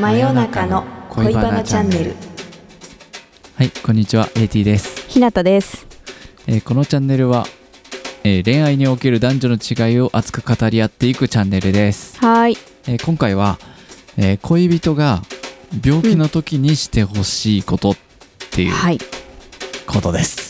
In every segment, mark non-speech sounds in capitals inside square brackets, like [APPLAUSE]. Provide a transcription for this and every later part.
真夜中の恋バナチャンネル。はいこんにちは AT です、ひなたです。えーこのチャンネルは、えー恋愛における男女の違いを熱く語り合っていくチャンネルです、はい。えー今回は、えー恋人が病気の時にしてほしいことっていうはい。ことです、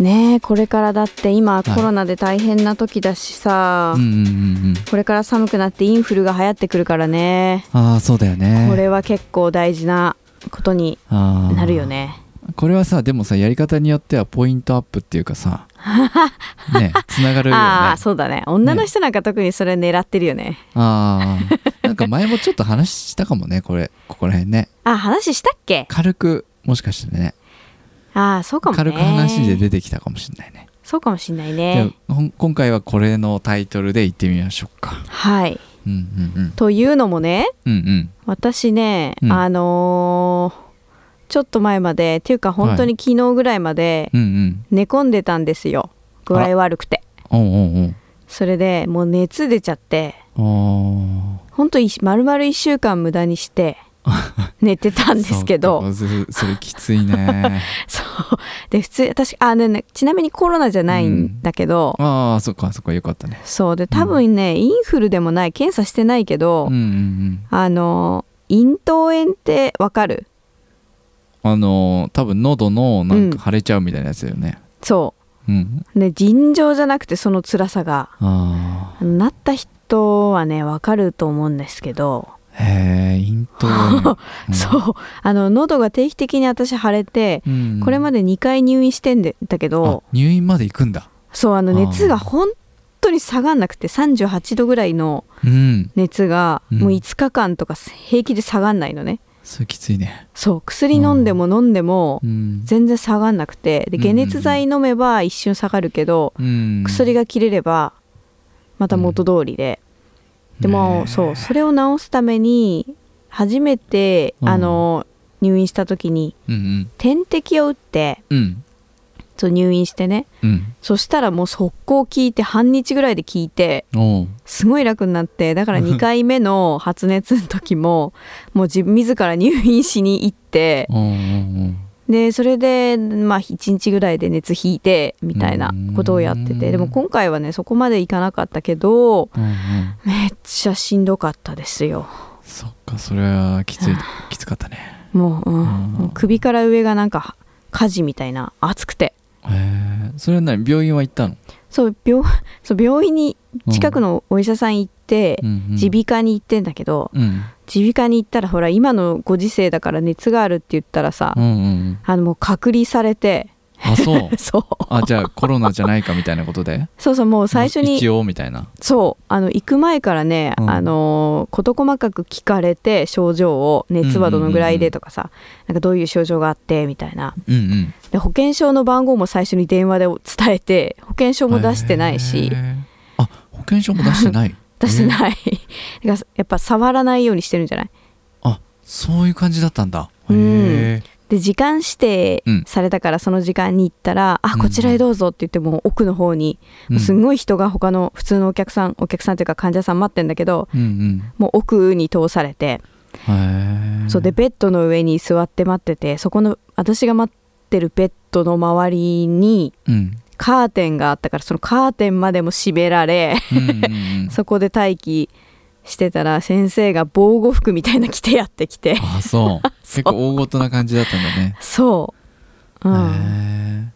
ねえこれからだって今い。コロナで大変な時だしさ、うんうんうんうん。これから寒くなってインフルが流行ってくるからね。ああそうだよね。これは結構大事なことになるよね。これはさでもさやり方によってはポイントアップっていうかさ [LAUGHS] ねつながるよね。ああそうだね。女の人なんか特にそれ狙ってるよね。ああなんか前もちょっと話したかもねこれここら辺ね。あ話したっけ？軽くもしかしてねああそうかもね。軽く話で出てきたかもしれないね。そうかもしんないね。今回はこれのタイトルで言ってみましょうか。はい。うんうんうん。というのもねうんうん。私ね、うん。あのーちょっと前までっていうか本当に昨日ぐらいまで寝込んでたんですよ。具合悪くて。それでもう熱出ちゃって。おうお本当に丸々1週間無駄にして [LAUGHS] 寝てたんですけど。それきついね。[LAUGHS] そう。で普通私あねねちなみにコロナじゃないんだけど、ああそっかそっかよかったね。そう。で多分ね、インフルでもない検査してないけど、うんうんうん。あの咽頭炎ってわかる？あのー多分喉のなんか腫れちゃうみたいなやつだよね。そう。ん。うね尋常じゃなくてその辛さが。なった人はねわかると思うんですけど、へえ咽頭炎そう。あの喉が定期的に私腫れて、うん。これまで2回入院してんでだけどあ入院まで行くんだ。そうあの熱が本当に下がんなくて38度ぐらいのうん。熱がうん。もう5日間とか平気で下がんないのね、それきついね。そう薬飲んでも飲んでもうん。全然下がんなくて。でうん。解熱剤飲めば一瞬下がるけど、うん。薬が切れればまた元通りで、でも、そうそれを治すために初めて、うん。あの入院した時にうん点滴を打ってうん。うんそう入院してね。うん。そしたらもう速攻効いて半日ぐらいで効いてすごい楽になってだから2回目の発熱の時ももう自分自ら入院しに行ってでそれでまあ1日ぐらいで熱引いてみたいなことをやってうんて。でも今回はねそこまでいかなかったけどうんうん。めっちゃしんどかったですよ。そっかそれはきついきつかったね。もう,、うん。うん。もう首から上がなんか火事みたいな熱くて。へえそれは何？病院は行ったの？そう病 [LAUGHS] そう病院に近くののお医者さん行って耳鼻科に行ってんだけどうん。耳鼻科に行ったらほら今のご時世だから熱があるって言ったらさ、うんうん。うんあのもう隔離されて。あそう。そう。[LAUGHS] あじゃあコロナじゃないかみたいなことで？そうそうもう最初に一応みたいな。そう。あの行く前からね、うん。あの事細かく聞かれて症状を熱はどのぐらいでとかさ、なんかどういう症状があってみたいな。うんうん。で保険証の番号も最初に電話で伝えて保険証も出してないし。あ保険証も出してない出してい。[LAUGHS] ないやっぱ触らないようにしてるんじゃない？あそういう感じだったんだ。うん。へえ。で時間指定うんされたからその時間に行ったら「あうん。こちらへどうぞ」って言ってもう奥の方に、もうすんごい人が他の普通のお客さんお客さんというか患者さん待ってんだけどうんうん。もう奥に通されて、そうでベッドの上に座って待っててそこの私が待ってるベッドの周りにうんカーテンがあったからそのカーテンまでも閉められうんうんうん。[LAUGHS] そこで待機してたら先生が防護服みたいな着てやってきて。あ [LAUGHS] そう。結構大ごとな感じだったんだね。そう、うん。へ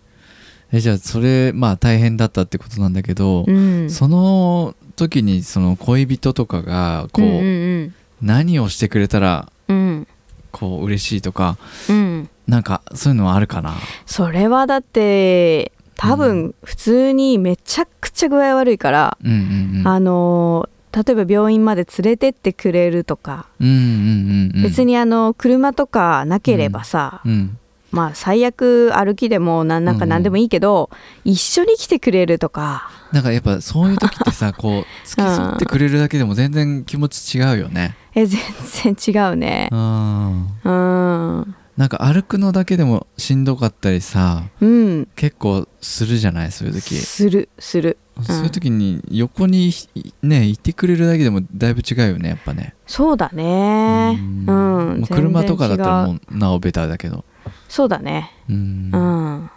ええじゃあそれまあ大変だったってことなんだけど、うん、その時にその恋人とかがこう、うんうん。何をしてくれたらうん。こう嬉しいとかうん。なんかそういうのはあるかな？それはだって多う分普通にめちゃくちゃ具合悪いから、うんうんうん。あの例えば病院まで連れてってくれるとか、うんうんうんうん別にあの車とかなければさ、うん。まあ最悪歩きでもなんなんか何でもいいけど、一緒に来てくれるとか。なんかやっぱそういう時ってさ [LAUGHS] こう付き添ってくれるだけでも全然気持ち違うよね。え全然違うね。うん。うんなんか歩くのだけでもしんどかったりさうん。結構するじゃないそういう時。するする。うそういう時に横にねいてくれるだけでもだいぶ違うよねやっぱね。そうだね。うん。もう車とかだったらもううなおベターだけど。そうだね。うん。うん。う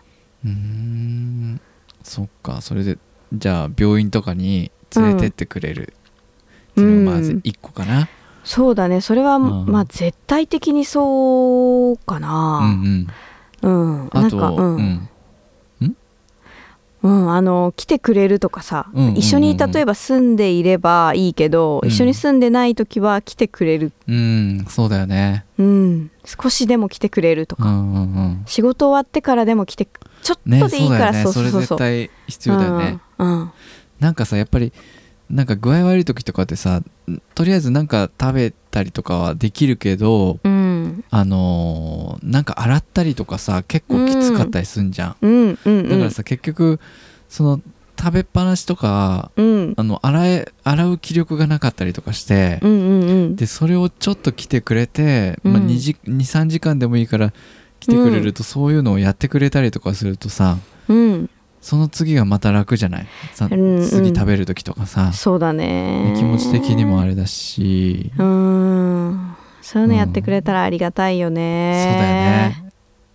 ーん。そっか。それでじゃあ病院とかに連れてってくれる。っていうのがまず1個かな、そうだね。それは、うん。まあ絶対的にそうかうん、なうん。うん、なんかうん、うん。うん、あの来てくれるとかさ、一緒に例えば住んでいればいいけど、うん。一緒に住んでない時は来てくれる、うん。そうだよね。うん、少しでも来てくれるとか、うんうんうん。仕事終わってからでも来てちょっねとでいいから、そうだよね。それ絶対必要だよね、うん。うん。なんかさやっぱりなんか具合悪い時とかってさとりあえずなんか食べたりとかはできるけどうん。あのーなんか洗ったりとかさ結構きつかったりすんじゃん、うん。うん。だからさ結局その食べっぱなしとかうん。あの洗え洗う気力がなかったりとかして、うんうんうん。でそれをちょっと来てくれて、まあ、うん。23時間でもいいから来てくれると、そういうのをやってくれたりとかするとさうんその次がまた楽じゃない？さうんうん。次食べる時とかさ、そうだね。気持ち的にもあれだし、うん。そういうのやってくれたらありがたいよね、そうだよね。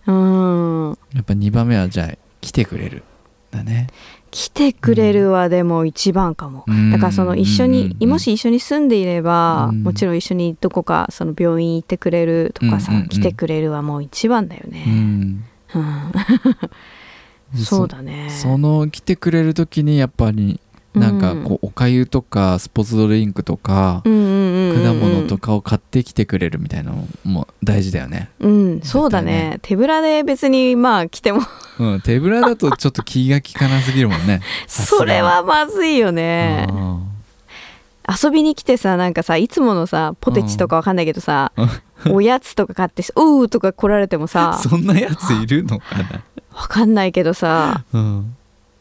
うん。やっぱ2番目はじゃあ来てくれるだね。来てくれるはでも一番かも、うん。だからその一緒に、うんもし一緒に住んでいれば、うん。もちろん一緒にどこかその病院行ってくれるとかさ、来てくれるはもう一番だようね、ん。うん。でそうだね。そその来てくれる時にやっぱりなんかこうおかゆとかスポーツドリンクとか果物とかを買ってきてくれるみたいなのも大事だよね、うんそうだね。絶手ぶらで別にまあ来ても。うん、手ぶらだとちょっと気が利かなすぎるもんね。[LAUGHS] それはまずいよね。うん。遊びに来てさなんかさいつものさポテチとかわかんないけどさ、うん。おやつとか買って「おう」とか来られてもさ [LAUGHS] そんなやついるのかな、わかんないけどさ。うん。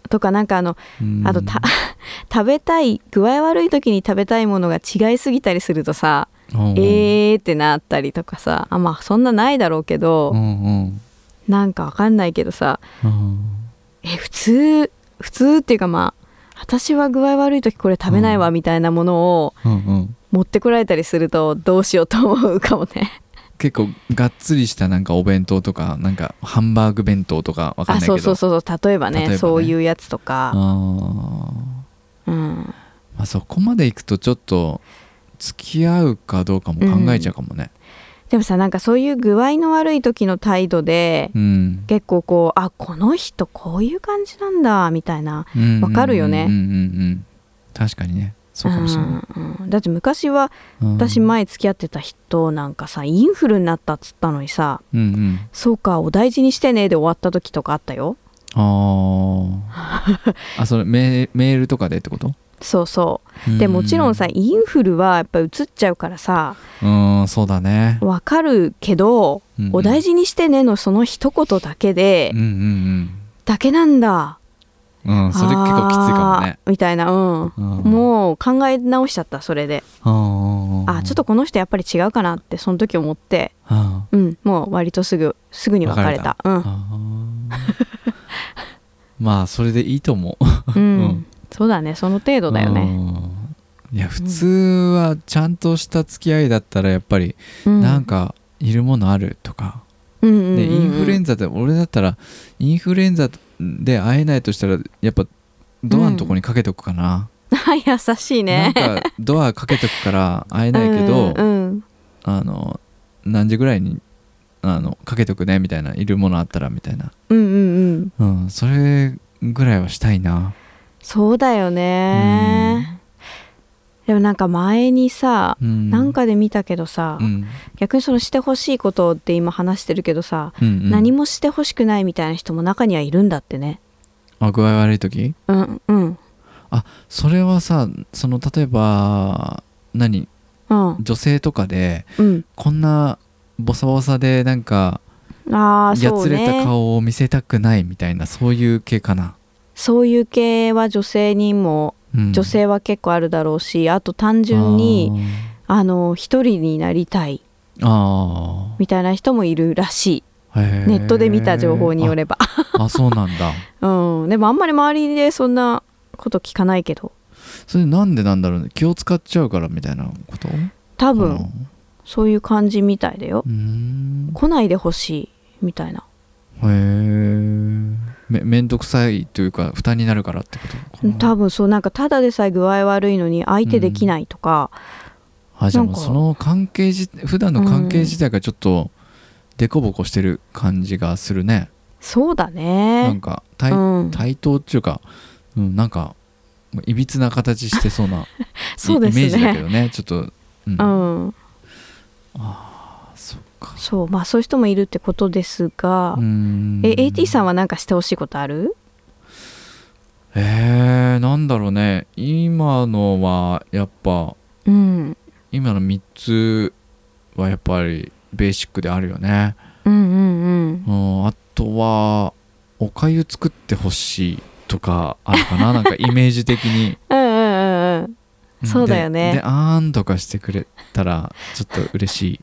とかなんかあのうん。あとた [LAUGHS] 食べたい具合悪い時に食べたいものが違いすぎたりするとさ、うん。えーってなったりとかさあまあそんなないだろうけど、うんうん。なんかわかんないけどさうん。え普通普通っていうかまあ私は具合悪い時これ食べないわうん。みたいなものを持ってこられたりするとどうしようと思うかもね。結構がっつりしたなんかお弁当とかなんかハンバーグ弁当とかわかんあないけど。そうそうそうそう。例えばね例えばね。そういうやつとか、あー。うん、まあ、そこまでいくとちょっと付き合うかどうかも考えちゃうかもね。でもさなんかそういう具合の悪い時の態度でうん。結構こうあこの人こういう感じなんだみたいな。うん。わかるよね。うんうんうんうん。確かにねそうかもしれない、うんうんだって昔はうん。私前付き合ってた人なんかさインフルになったっつったのにさうんうん。そうかお大事にしてねで終わった時とかあったよ。あー。あそれメメールとかでってこと？そうそう。でもちろんさインフルはやっぱうつっちゃうからさうんうんそうだね、わかるけどうんうん。お大事にしてねのその一言だけでうんうん。だけなんだうんうんそれ結構きついかもね。みたいなうん。うん。もう考え直しちゃったそれで。ああちょっとこの人やっぱり違うかなってその時思って。あうんもう割とすぐすぐに別れた。まあそれでいいと思う。うん、うん。そうだね。その程度だよね、うん。いや普通はちゃんとした付き合いだったらやっぱりうん、なんかいるものあるとか、うんうんうんうん。でインフルエンザで俺だったらインフルエンザで会えないとしたらやっぱドアのとこにかけとくかな、[LAUGHS] 優しいね。なんかドアかけとくから会えないけど、うんうんあの何時ぐらいにあのかけとくねみたいないるものあったらみたいな、うんうんうん。うん、それぐらいはしたいな。そうだよねでもなんか前にさ、うん。なんかで見たけどさ、うん。逆にそのしてほしいことって今話してるけどさ、うんうん。何もしてほしくないみたいな人も中にはいるんだってね。あ具合悪い時？うんうん。それはさその例えば何？うん。女性とかでうん。こんなボサボサでなんかああやつれた顔を見せたくないみたいなそういう系かな、そういう系は女性にもうん女性は結構あるだろうし、あと単純にあの一人になりたいあみたいな人もいるらしい。ネットで見た情報によれば。ああそうなんだ。[LAUGHS] うん。でもあんまり周りでそんなこと聞かないけど。それなんでなんだろうね？気を使っちゃうからみたいなこと？多分そういう感じみたいだよ。来ないでほしいみたいな。へえめめんどくさいというか負担になるからってこと多分そうなんかただでさえ具合悪いのに相手できないとか、あじゃあもうその関係自普段の関係自体がちょっとデコボコしてる感じがするね、そうだなねんか対,、うん。対等っていうか、うん、なんかいびつな形してそうな [LAUGHS] そうですイメージだけねどね。ちょっと、うん。うん。あそっかそうまあそういう人もいるってことですが、え AT さんは何かしてほしいことある？えー、なんだろうね。今のはやっぱうん。今の3つはやっぱりベーシックであるよね、うんうんうん。うん、あとはおかゆ作ってほしいとかあるかな？なんかイメージ的に。[LAUGHS] うんうんうんそうだよね。でであーんとかしてくれたらちょっと嬉しい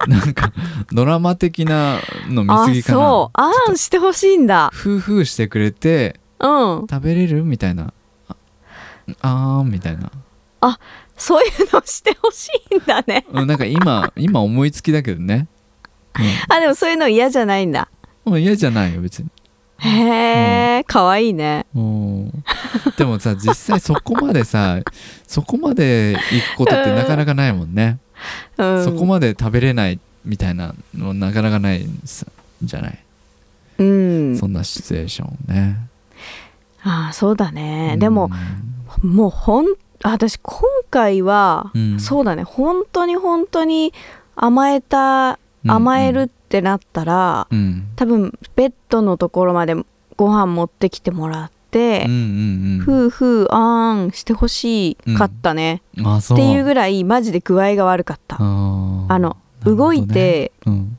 [LAUGHS] なんかドラマ的なの見あすぎかな。そう。あーんしてほしいんだ。フーフーしてくれてうん。食べれるみたいな。ああーんみたいな、そういうのしてほしいんだね。うん、なんか今今思いつきだけどね、あでもそういうの嫌じゃないんだ。うん、もう嫌じゃないよ別に。へえかわいいね。うん。でもさ実際そこまでさそこまで行くことってなかなかないもんね、うん。そこまで食べれないみたいなのなかなかないんさじゃない、うん。そんなシチュエーションね、ああそうだね、うん。でももうほんあ私今回は、うん。そうだね。本当に本当に甘えたうん甘えるってなったら、うん。多分ベッドのところまでご飯持ってきてもらってうんう、んふうふうあーんしてほしかったね、うん。っていうぐらいマジで具合が悪かった、あのね。動いてうん。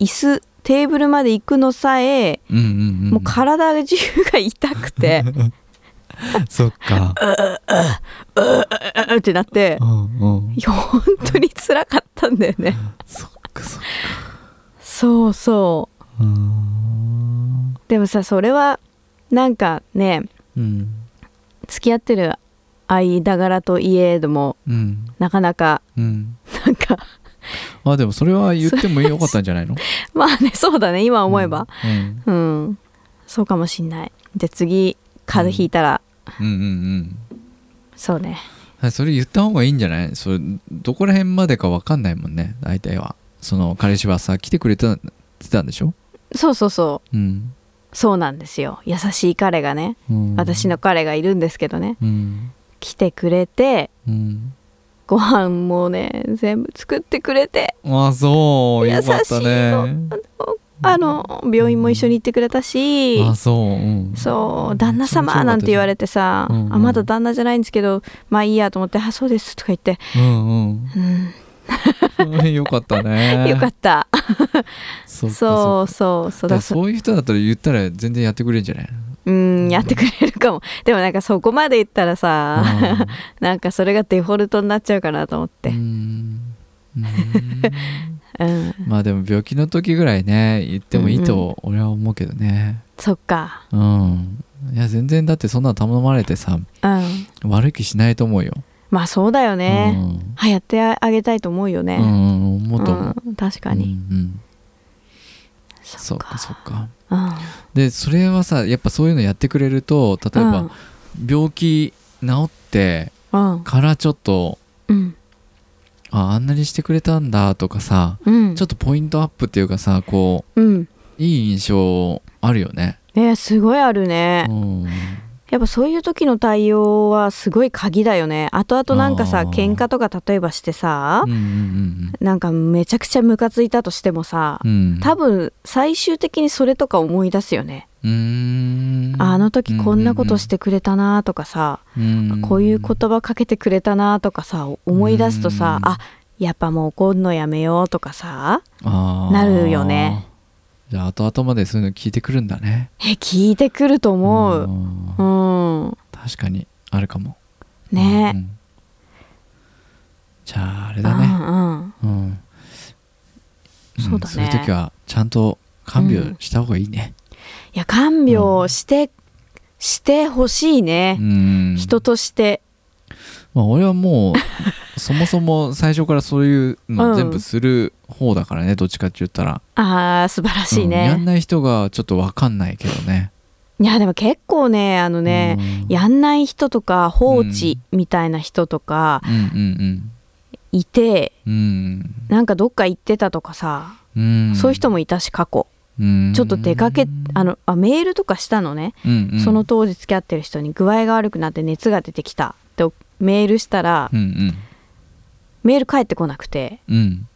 椅子テーブルまで行くのさえ、うんうんうん。もう体中が痛くて。[LAUGHS] そっか。うってなってうんうん。いや本当に辛かったんだよね。そっかそっか。そうそう。でもさそれはなんかねうん付き合ってる間柄といえどもうん。なかなかうん。なんかあでもそれは言ってもよかったんじゃないの？[LAUGHS] まあねそうだね今思えば。うん。うん、そうかもしんない。じゃあ次風邪ひいたら、うんうんうん。そうね。はいそれ言った方がいいんじゃない？それどこら辺までか分かんないもんね大体は。その彼氏はさ来てくれてたんでしょ？そうそうそう。うん、そうなんですよ。優しい彼がね、うん、私の彼がいるんですけどね。うん。来てくれてうん。ご飯もね全部作ってくれて。あそう。優しいね。あの病院も一緒に行ってくれたし。あそう、うん、そう旦那様なんて言われてさ、うんうん。あまだ旦那じゃないんですけどまあいいやと思って「あそうです」とか言って、うんうん、うん [LAUGHS] よかったね。よかった。そうそうそう。そそういう人だったら言ったら全然やってくれるんじゃない？うんやってくれるかも。でもなんかそこまで言ったらさ、なんかそれがデフォルトになっちゃうかなと思って、うん。うん。[LAUGHS] うん、まあでも病気の時ぐらいね言ってもいいと俺は思うけどね。そっか。うん。いや全然だってそんなの頼まれてさうん。悪い気しないと思うよまあそうだよね、うん。はやってあげたいと思うよね、うんうん思うと思う。うん確かに、うんうん。そそっかそっか。うん。でそれはさやっぱそういうのやってくれると例えば病気治ってうん。からちょっとうん。ああんなにしてくれたんだとかさうん。ちょっとポイントアップっていうかさこうん。ういい印象あるよね。ねすごいあるね、うんやっぱそういう時の対応はすごい鍵だよね。後々なんかさ喧嘩とか例えばしてさうん、うんなんかめちゃくちゃムカついたとしてもさ、うん。うん多分最終的にそれとか思い出すよね、ああの時こんなことしてくれたなとかさ、うんこういう言葉かけてくれたなとかさ思い出すとさ、うんあやっぱもう怒んのやめようとかさなるよねじゃあ後々までそういうの聞いてくるんだね。え聞いてくると思う。うん。うん。確かにあるかも。ね。うんじゃああれうだね。んうん。うん。んそうだね。そういう時はちゃんと看病した方がいいね。いや看病してしてほしいね。う、ん。人として。まあ、俺はもうそもそも最初からそういううんの全部する方だからね、どっちかって言ったら。あー素晴らしいうんやんね、ない人がちょっと分かんないけどね。いやでも結構ねあのね、うん。やんない人とか放置みたいな人とかうん。うん。いて、うん。なんかどっか行ってたとかさ、うん。そういう人もいたし過去。うん。ちょっと出かけあのあメールとかしたのね、うんうん。その当時付き合ってる人に具合が悪くなって熱が出てきたってメールしたら、うんメール返ってこなくて。うん。うん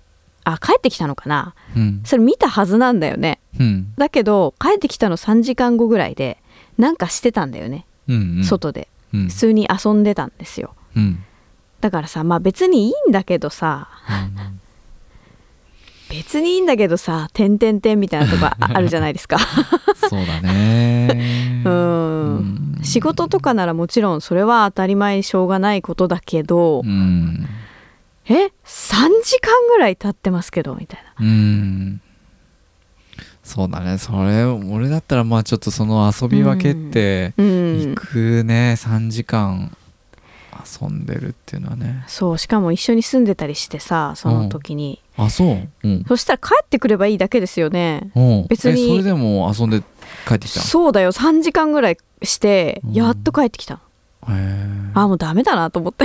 あ帰ってきたのかな。うん。それ見たはずなんだよね。うん。だけど帰ってきたの3時間後ぐらいでなんかしてたんだよね、うんうん。外で。うん。普通に遊んでたんですよ。うん。だからさまあ別にいいんだけどさ別にいいんだけどさ「てんてんてん」みたいなとこあ [LAUGHS] あるじゃないですか。そうだね。[LAUGHS] うん。うん。仕事とかならもちろんそれは当たり前しょうがないことだけど、うんえ3時間ぐらい経ってますけどみたいな。うん。そうだね。それ俺だったらまあちょっとその遊び分けってうん。行くね、3時間遊んでるっていうのはね。そうしかも一緒に住んでたりしてさその時に、あそう？うん。そしたら帰ってくればいいだけですよね。うん。別にえそれでも遊んで帰ってきたそうだよ。3時間ぐらいしてうん。やっと帰ってきた、へえあもうダメだなと思って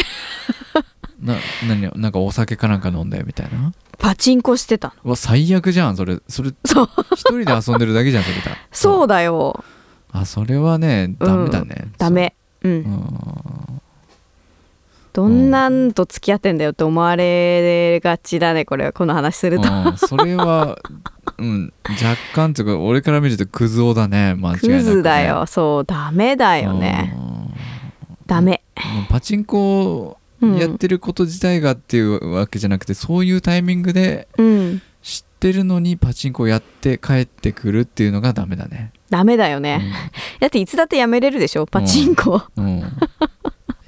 な何なんかお酒かなんか飲んでみたいな？パチンコしてたの。うわ最悪じゃんそれ。それそう。一人で遊んでるだけじゃんそれ。だ [LAUGHS] そうだよ。あそれはねダメだね、ダメ。うん。うん。どんなんと付き合ってんだよって思われがちだねこれこの話すると。うん、それは、[LAUGHS] うん、若干というか俺から見るとクズ男だね。間違いなく、ね、クズだよ。そうダメだよね。ダメ。うん。パチンコうんやってること自体がっていうわけじゃなくて、そういうタイミングでうん。知ってるのにパチンコやって帰ってくるっていうのがダメだね。ダメだよね、[LAUGHS] だっていつだってやめれるでしょ？パチンコ、うん、う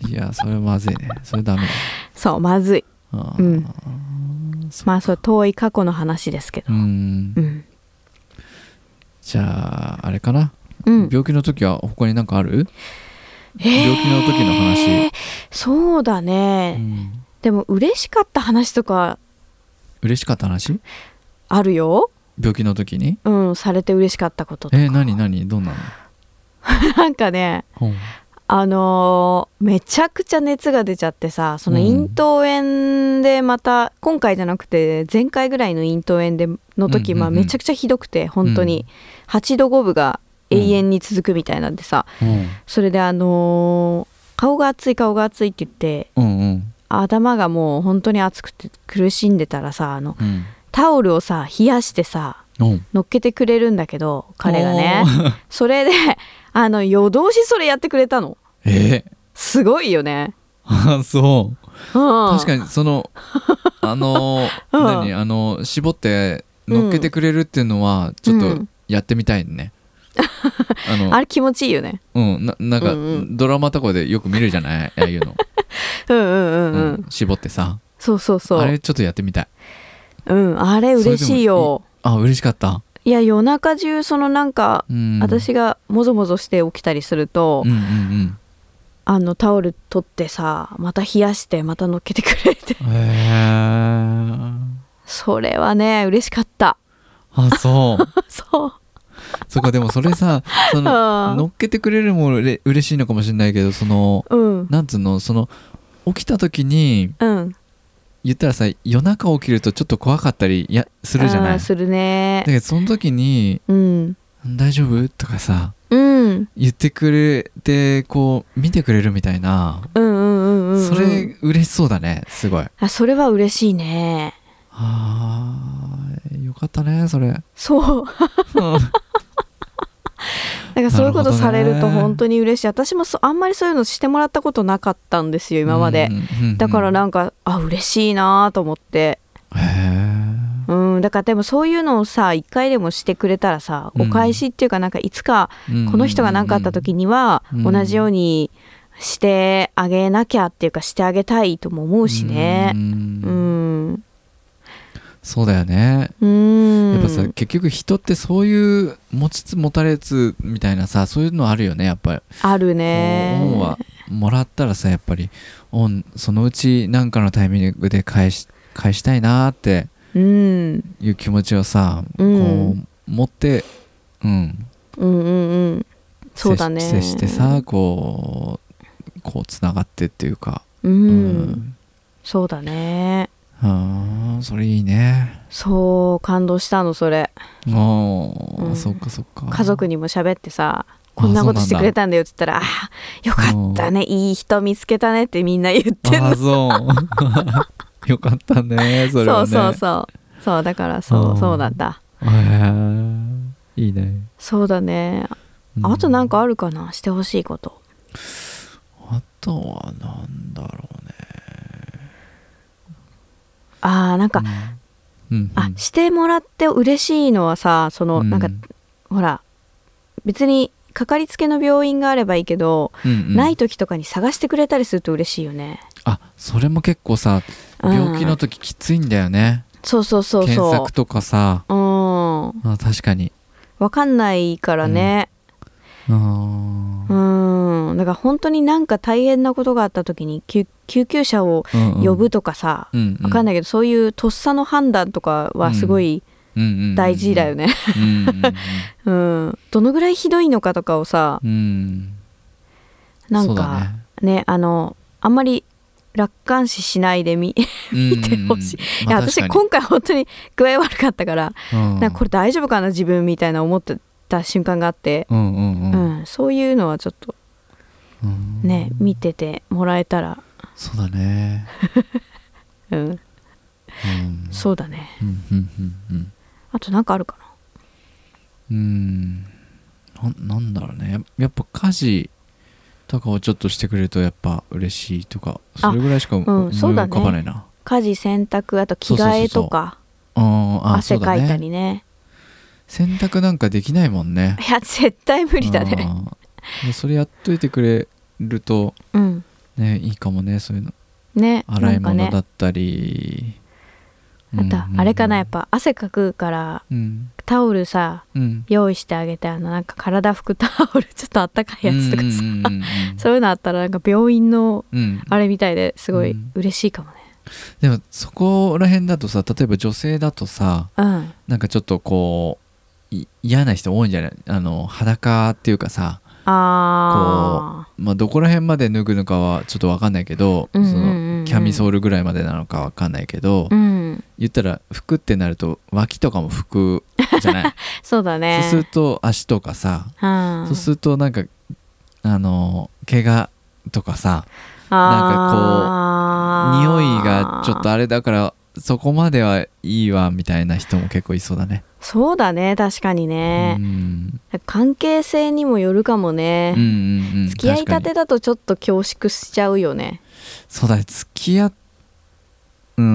ん。いやそれはまずいね。それダメだ。そうまずい。うん。まあそれ遠い過去の話ですけど。うん。うん、じゃああれかな、うん、病気の時は他に何かある、えー病気の時の話、そうだうね、ん。でも嬉しかった話とか。嬉しかった話？あるよ。病気の時に？うんされて嬉しかったこととか。えー、何何？どんな [LAUGHS] なんかねの、あのーめちゃくちゃ熱が出ちゃってさそのうん。咽頭炎でまた、今回じゃなくて前回ぐらいの咽頭炎での時、うんうんうんまあ、めちゃくちゃひどくて本当に。8度5分が永遠に続くみたいなんでさ、うん。それであのー顔が熱い顔が熱いって言ってうんうん。頭がもう本当に熱くて苦しんでたらさあのうん。タオルをさ冷やしてさうん。乗っけてくれるんだけど彼がね。[LAUGHS] それであの夜通しそれやってくれたの。え？すごいよね、[LAUGHS] ー、あそう。うん、確かにそのあのうん。何？あの絞って乗っけてくれるっていうのはちょっとうん。やってみたいね、あのあれ気持ちいいよね。うんななんか、うんうん。ドラマとかでよく見るじゃない？ああいうの、[LAUGHS] うんうんうんうん、うん絞ってさ。そうそうそう。あれちょっとやってみたい。うんあれ嬉しいよ。あ嬉しかった、いや夜中中そのなんか、うん、私がもぞもぞして起きたりすると、うんうんあのタオル取ってさまた冷やしてまた乗っけてくれて。それはね嬉しかった。あそう。[LAUGHS] そうそっかでもそれさ [LAUGHS] そのうん。乗っけてくれるもうれ嬉しいのかもしれないけどそのうん。なんつうのその起きた時にうん。言ったらさ夜中起きるとちょっと怖かったりやするじゃない？するね。けどその時にうん「大丈夫?」とかさうん。言ってくれてこう見てくれるみたいな、うんうんうんうんうん。それ嬉しそうだねすごい。あそれは嬉しいねよかったねそれ。そう。だからそういうことされると本当に嬉しい。私もそあんまりそういうのしてもらったことなかったんですよ今まで、うんうんうんだからなんかあ嬉しいなと思って。へえうんだからでもそういうのをさ一回でもしてくれたらさうん。お返しっていうかなんかいつかこの人が何かあった時にはうん。同じようにしてあげなきゃっていうかしてあげたいとも思うしね。うん。うんそうだよね。うん。やっぱさ結局人ってそういう持ちつ持たれつみたいなさそういうのあるよねやっぱり。あるね。恩はもらったらさやっぱり恩そのうち何かのタイミングで返し返したいなってうん。いう気持ちをさ、うん。こう持ってうん。うんうんうん。そうだね。接接してさこうこうつながってっていうか。うん、うん。そうだねあーそれいいね。そう感動したのそれ。おー、うん。そっかそっか。家族にも喋ってさこんなことしてくれたんだよって言ったら「あーよかったね。いい人見つけたね」ってみんな言ってんの。あそう。[LAUGHS] よかったねそれはね。そうそうそう。そうだからそううん。そうなんだ。へー。いいね、そうだね。うあとなんかあるかな？してほしいこと。あとはなんだろうねあーなんか、うん。うんあしてもらって嬉しいのはさその、うん。なんかほら別にかかりつけの病院があればいいけど、うんうん。ない時とかに探してくれたりすると嬉しいよね。あそれも結構さうん。病気の時きついんだよね、そうそうそう検そ索とかさ。ううんあ確かに。わかんないからね。うん。うん。だから本当になんか大変なことがあった時に救救急車を呼ぶとかさ、わかんないないけどそういうとっさの判断とかはすごい大事だよね。ね。うんうん [LAUGHS] うん、どのぐらいひどいのかとかをさうん。うんなんかねね。あのあんまり楽観視しないで見見てほしい。いや私今回本当に具合悪かったから、なんかこれ大丈夫かな自分みたいな思ってた瞬間があって、うんうんううん。んそういうのはちょっとうん。ね見ててもらえたら、そうだね。[LAUGHS] うん、うん。そうだね。うんうんうんうん。あとなんかあるかな？うん。ななんだろうね。ややっぱ家事とかをちょっとしてくれるとやっぱ嬉しいとかそれぐらいしか思いうんそうだね浮かばないな、家事洗濯あと着替えとかうんあ汗かいたそうだね。りね。洗濯なんかできないもんね。いや絶対無理だね。うん。それやっといてくれるとうんねいいかもねそういうの。ね洗い物だったり、あとうんあれかなやっぱ汗かくからうん。タオルさうん。用意してあげてあのなんか体拭くタオル [LAUGHS] ちょっとあったかいやつとかさ、うんうんうんうん。そういうのあったらなんか病院のうん。あれみたいですごいうん。嬉しいかもね。でもそこら辺だとさ例えば女性だとさうん。なんかちょっとこうい嫌な人多いんじゃない？あの裸っていうかさ、あまあ、どこら辺まで脱ぐのかはちょっと分かんないけど、うんうんうんうん。そのキャミソールぐらいまでなのか分かんないけど、ーうん。言ったら服ってなると脇とかも服じゃない、[LAUGHS] そうだね。そうすると足とかさ、うん。そうするとなんかあの怪我とかさあー。匂いがちょっとあれだからそこまではいいわみたいな人も結構いそうだね。そうだね確かにうね、ん。関係性にもよるかもね、うんうんうん、付き合いたてだとちょっと恐縮しちゃうよね。そうだね付き合っうー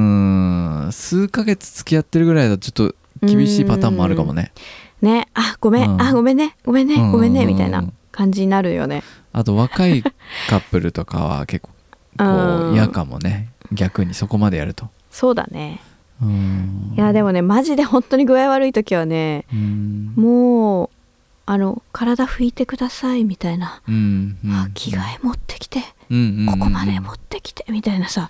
ん数ヶ月付き合ってるぐらいだとちょっと厳しいパターンもあるかもね。ね。あごめん、うん。あごめんね。ごめんね。ごめんねうん。みたいな感じになるよね。あと若いカップルとかは結構こうん。う嫌かもね。逆にそこまでやるとそうだね。うん。いやでもねマジで本当に具合悪い時はねうん。もうあの体拭いてくださいみたいな、うんうん。あ着替え持ってきて、うんうんうん。ここまで持ってきてみたいなさ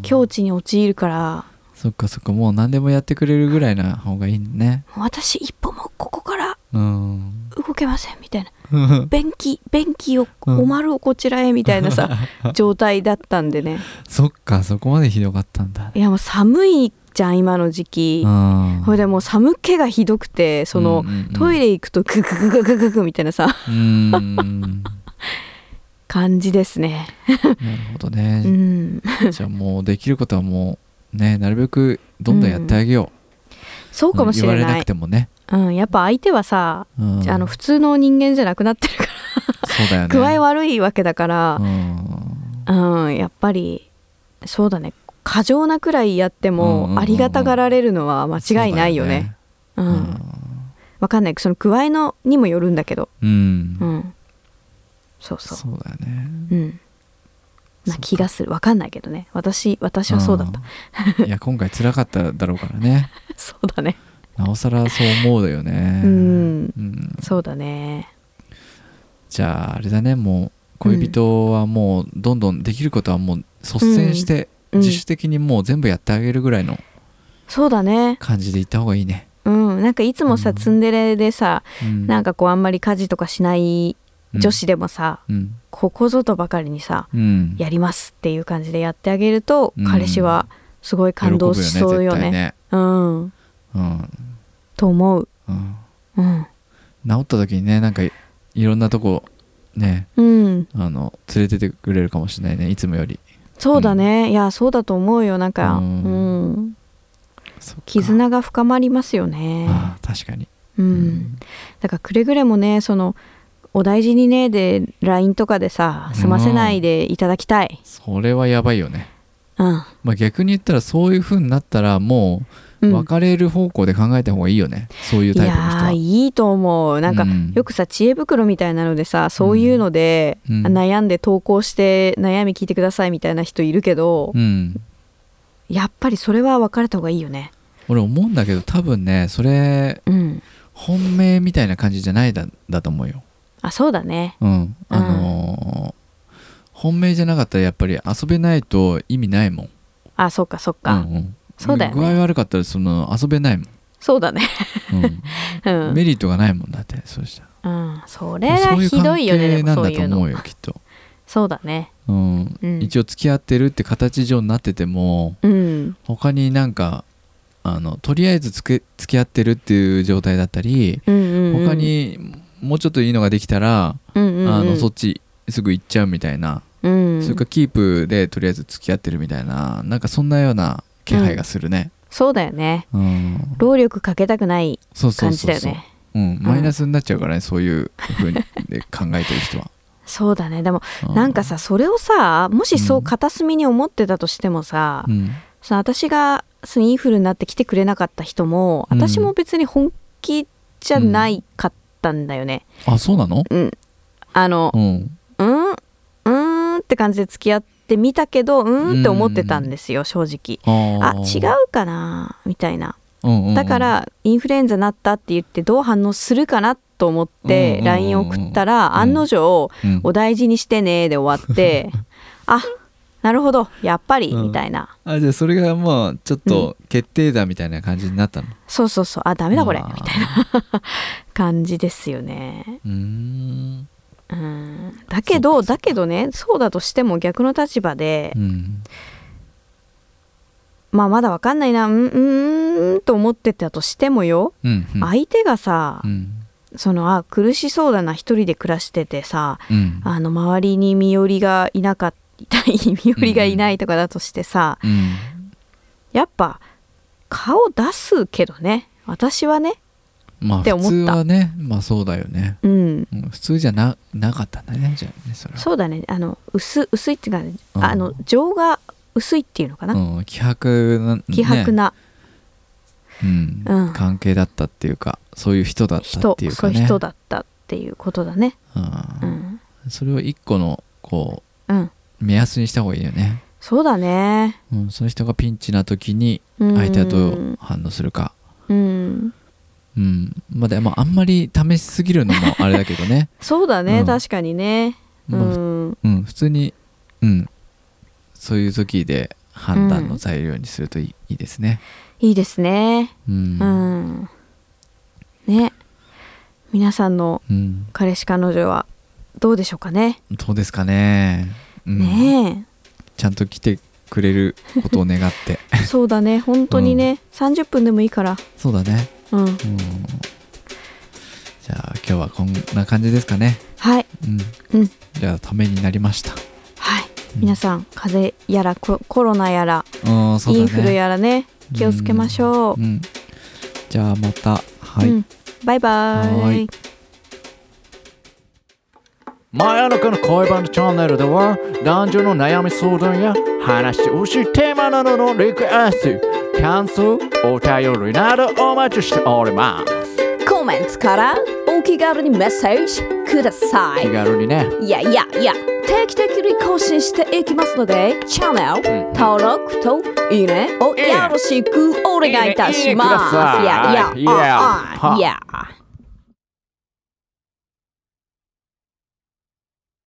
境地に陥るから。そっかそっかもう何でもやってくれるぐらいな方がいいね。私一歩もここからうん動けませんみたいな。便器便器をうんおまるをこちらへみたいなさ、状態だったんでね。そっかそこまでひどかったんだ。いやもう寒いじゃん今の時期。うん。ほいでもう寒気がひどくてその、うんうんうん。トイレ行くとグググググググみたいなさ。うん。感じですね。なるほどうね、ん。じゃあもうできることはもうねなるべくどんどんやってあげよう、そうかもしれない。言われなくてもね、うん、やっぱ相手はさ、うん、あの普通の人間じゃなくなってるかそうだよね。ら具合悪いわけだから。うん。うん、やっぱりそうだね。過剰なくらいやってもありがたがられるのは間違いないよね。うん。わかんない。その具合のにもよるんだけど。うん、うん。そうそう。そうだよね。うん。な気がする。わかんないけどね。私私はそうだった。いや今回辛かっただろうからね。[LAUGHS] そうだねなおさらそう思うだよね。うん、うん。そうだね。じゃああれだね。もう恋人はもうどんどんできることはもう率先してうん。自主的にもう全部やってあげるぐらいのそうだね。感じでいった方がいいね、うん。なんかいつもさ、うん。ツンデレでさうん、なんかこうあんまり家事とかしない女子でもさ、うん。ここぞとばかりにさうん。やりますっていう感じでやってあげると、うん。彼氏はすごい感動しそうよね喜ぶね。うん絶対ねと思う。うん。うんうん、治った時にねなんかいいろんなとこねうん。あの連れてってくれるかもしれないねいつもより。そうだね、いやそうだと思うよなんか、ううん。絆が深まりますよね。ああ確かに。うん、だからくれぐれもねそのお大事にねで LINE とかでさ済ませないでいただきたい。それはやばいよね。うん、まあ逆に言ったらそういう風になったらもう、うん。別れる方向で考えた方がいいよね、そういういタイプの人は。いいと思う。なんか、うん。よくさ知恵袋みたいなのでさそういうので、うん。悩んで投稿して悩み聞いてくださいみたいな人いるけど、うん。やっぱりそれは別れた方がいいよね。俺思うんだけど多分ねそれうん。本命みたいな感じじゃないだだと思うよ。あそうだね。うん。あのー本命じゃなかったらやっぱり遊べないと意味ないもん。あそっかそっか、うんうんそうだよね。具合悪かったらその遊べないもん、そうだね。うん。うん、メリットがないもんだってそうしたら。うん、それはひどいよねなんだと思うよきっと、そうだね。うん。うん。一応付き合ってるって形上になっててもうん。他になんかあのとりあえずつけ付き合ってるっていう状態だったり、うんうんうん。他にもうちょっといいのができたら、うんうんうん。あのそっちすぐ行っちゃうみたいな、うん。それからキープでとりあえず付き合ってるみたいななんかそんなような気配がするね、そうだよね。うん。労力かけたくない感じだよね。うん、マイナスになっちゃうからね、そういうふうにで考えてる人は、そうだね。でもうなんかさそれをさもしそう片隅に思ってたとしてもさ、うん。その私がそのインフルになって来てくれなかった人もうん。私も別に本気じゃないかったんだよね。あそうなの？うん、あのうん。うん。うーんって感じで付き合ってみたけどうーんって思ってたんですよ正直。あ違うかなみたいな。うんうんうん。だからインフルエンザなったって言ってどう反応するかなと思っうんて LINE を送ったらうん。案の定うん「お大事にしてね」で終わってあなるほどやっぱりうん。みたいな。あじゃあそれがまあちょっと決定打みたいな感じになったの？そうそうそう。あダメだこれみたいな。[LAUGHS] 感じですよね。うーんうん。だけどだけどねそうだとしても逆の立場でうん。まあまだわかんないなうんうーんと思ってたとしてもようんうん。相手がさうん。そのあ苦しそうだな一人で暮らしててさうん。あの周りに身寄りがいなかった [LAUGHS] 身寄りがいないとかだとしてさうん。やっぱ顔出すけどね私はねまあって思った。普通はねまあそうだよね、うん。うん普通じゃななかったんだねじゃあねそれは。そうだね。あの薄薄いっていうか、ねうん。あの情が薄いっていうのかな、うん、気迫な、ね、希薄な。うん。うん。関係だったっていうかそういう人だった人、っていうかね。そういう人だったっていうことだね。ううん。ん、それを一個のこうん、う目安にした方がいいよね、そうだね。うん、その人がピンチな時にうん。相手はどう反応するか。うんうん。まあでもあんまり試しすぎるのもあれだけどね、[LAUGHS] そうだね、うん。確かにね。うまあん。うん、普通に、うん、そういう時で判断の材料にするといい,、いいですね。いいですね。うん。うん。ね。皆さんのうん。彼氏彼女はどうでしょうかね、どうですかね、うん、ねちゃんと来てくれることを願ってえ。そうだね本当にね、30分でもいいからそうだね、うん。うん、じゃあ今日はこんな感じですかね、はい。うん。うん。じゃあためになりました。はい。うん。皆さん風邪やらココロナやら、うんそうだね。インフルやらね気をつけましょう、うん、じゃあまた。はい、うん。バイバイ。はい。マヤノカの恋バンドチャンネルでは男女の悩み相談や話してほしいテーマなどのリクエスト感想お便りなどお待ちしております。コメントからお気軽にメッセージくださ気い軽にね。いやいやいや定期的に更新していきますのでチャンネル登録といいねをよろしくお願いいたします。いやいやいや